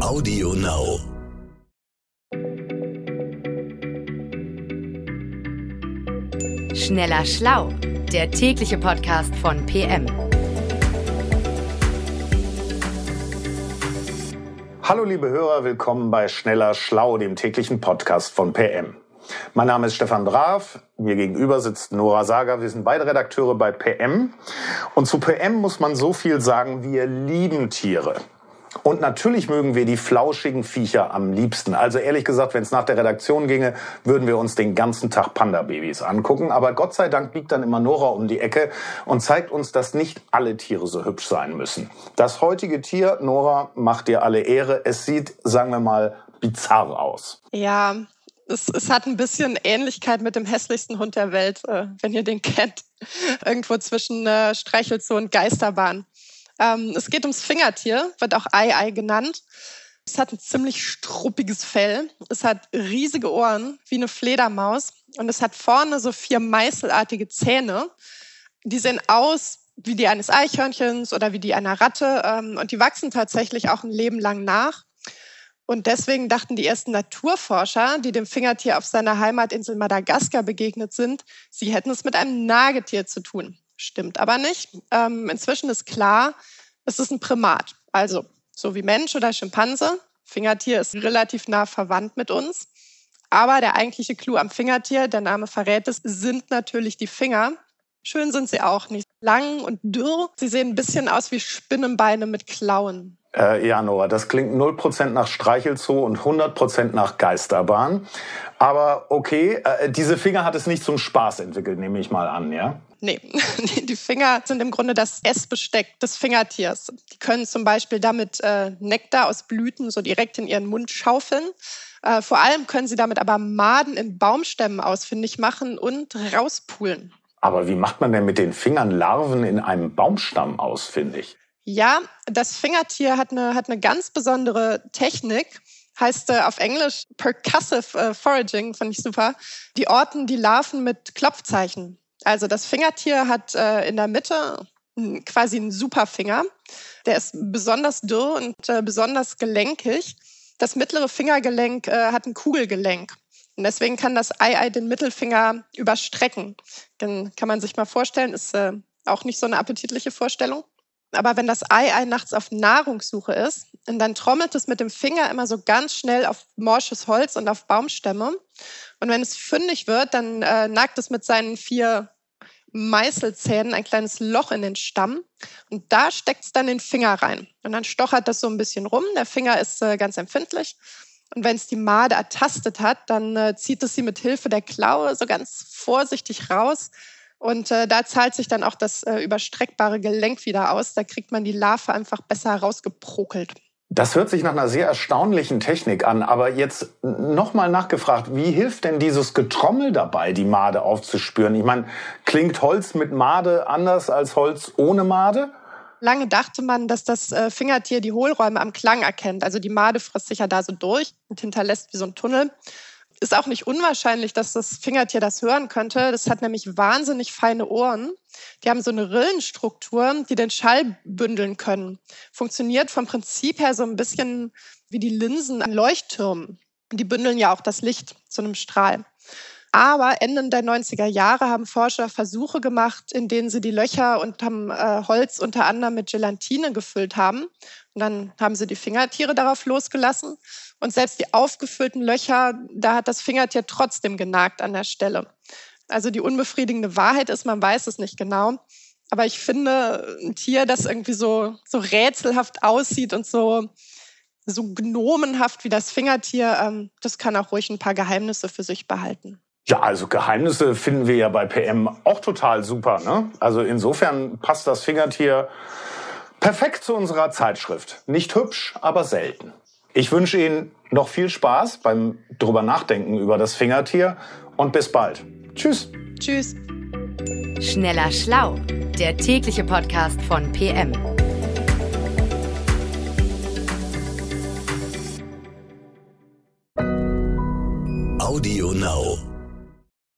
Audio Now. Schneller Schlau, der tägliche Podcast von PM. Hallo liebe Hörer, willkommen bei Schneller Schlau, dem täglichen Podcast von PM. Mein Name ist Stefan Brav, mir gegenüber sitzt Nora Sager, wir sind beide Redakteure bei PM. Und zu PM muss man so viel sagen, wir lieben Tiere. Und natürlich mögen wir die flauschigen Viecher am liebsten. Also ehrlich gesagt, wenn es nach der Redaktion ginge, würden wir uns den ganzen Tag Panda-Babys angucken. Aber Gott sei Dank biegt dann immer Nora um die Ecke und zeigt uns, dass nicht alle Tiere so hübsch sein müssen. Das heutige Tier, Nora, macht dir alle Ehre. Es sieht, sagen wir mal, bizarr aus. Ja, es, es hat ein bisschen Ähnlichkeit mit dem hässlichsten Hund der Welt, äh, wenn ihr den kennt. Irgendwo zwischen äh, Streichelzoo und Geisterbahn. Ähm, es geht ums Fingertier, wird auch Ei-Ei genannt. Es hat ein ziemlich struppiges Fell. Es hat riesige Ohren, wie eine Fledermaus. Und es hat vorne so vier meißelartige Zähne. Die sehen aus wie die eines Eichhörnchens oder wie die einer Ratte. Ähm, und die wachsen tatsächlich auch ein Leben lang nach. Und deswegen dachten die ersten Naturforscher, die dem Fingertier auf seiner Heimatinsel Madagaskar begegnet sind, sie hätten es mit einem Nagetier zu tun. Stimmt aber nicht. Ähm, inzwischen ist klar, es ist ein Primat. Also so wie Mensch oder Schimpanse. Fingertier ist relativ nah verwandt mit uns. Aber der eigentliche Clou am Fingertier, der Name verrät es, sind natürlich die Finger. Schön sind sie auch nicht. Lang und dürr. Sie sehen ein bisschen aus wie Spinnenbeine mit Klauen. Äh, ja, Noah, das klingt 0% nach Streichelzoo und 100% nach Geisterbahn. Aber okay, äh, diese Finger hat es nicht zum Spaß entwickelt, nehme ich mal an, ja? Nee, die Finger sind im Grunde das Essbesteck des Fingertiers. Die können zum Beispiel damit äh, Nektar aus Blüten so direkt in ihren Mund schaufeln. Äh, vor allem können sie damit aber Maden in Baumstämmen ausfindig machen und rauspulen. Aber wie macht man denn mit den Fingern Larven in einem Baumstamm ausfindig? Ja, das Fingertier hat eine, hat eine ganz besondere Technik heißt äh, auf Englisch Percussive äh, Foraging, fand ich super. Die orten die Larven mit Klopfzeichen. Also das Fingertier hat äh, in der Mitte quasi einen Superfinger. Der ist besonders dürr und äh, besonders gelenkig. Das mittlere Fingergelenk äh, hat ein Kugelgelenk. Und deswegen kann das Ei-Ei den Mittelfinger überstrecken. Dann kann man sich mal vorstellen, ist äh, auch nicht so eine appetitliche Vorstellung. Aber wenn das Ei-Ei nachts auf Nahrungssuche ist, dann trommelt es mit dem Finger immer so ganz schnell auf morsches Holz und auf Baumstämme. Und wenn es fündig wird, dann äh, nagt es mit seinen vier Meißelzähnen ein kleines Loch in den Stamm und da steckt es dann den Finger rein. Und dann stochert das so ein bisschen rum. Der Finger ist äh, ganz empfindlich. Und wenn es die Made ertastet hat, dann äh, zieht es sie mit Hilfe der Klaue so ganz vorsichtig raus. Und äh, da zahlt sich dann auch das äh, überstreckbare Gelenk wieder aus. Da kriegt man die Larve einfach besser rausgeprokelt. Das hört sich nach einer sehr erstaunlichen Technik an, aber jetzt nochmal nachgefragt, wie hilft denn dieses Getrommel dabei, die Made aufzuspüren? Ich meine, klingt Holz mit Made anders als Holz ohne Made? Lange dachte man, dass das äh, Fingertier die Hohlräume am Klang erkennt. Also die Made frisst sich ja da so durch und hinterlässt wie so ein Tunnel ist auch nicht unwahrscheinlich, dass das Fingertier das hören könnte. Das hat nämlich wahnsinnig feine Ohren. Die haben so eine Rillenstruktur, die den Schall bündeln können. Funktioniert vom Prinzip her so ein bisschen wie die Linsen an Leuchttürmen. Die bündeln ja auch das Licht zu einem Strahl. Aber Ende der 90er Jahre haben Forscher Versuche gemacht, in denen sie die Löcher unterm äh, Holz unter anderem mit Gelatine gefüllt haben. Und dann haben sie die Fingertiere darauf losgelassen. Und selbst die aufgefüllten Löcher, da hat das Fingertier trotzdem genagt an der Stelle. Also die unbefriedigende Wahrheit ist, man weiß es nicht genau. Aber ich finde, ein Tier, das irgendwie so, so rätselhaft aussieht und so, so gnomenhaft wie das Fingertier, ähm, das kann auch ruhig ein paar Geheimnisse für sich behalten. Ja, also Geheimnisse finden wir ja bei PM auch total super. Ne? Also insofern passt das Fingertier perfekt zu unserer Zeitschrift. Nicht hübsch, aber selten. Ich wünsche Ihnen noch viel Spaß beim drüber nachdenken über das Fingertier und bis bald. Tschüss. Tschüss. Schneller Schlau, der tägliche Podcast von PM. Audio Now.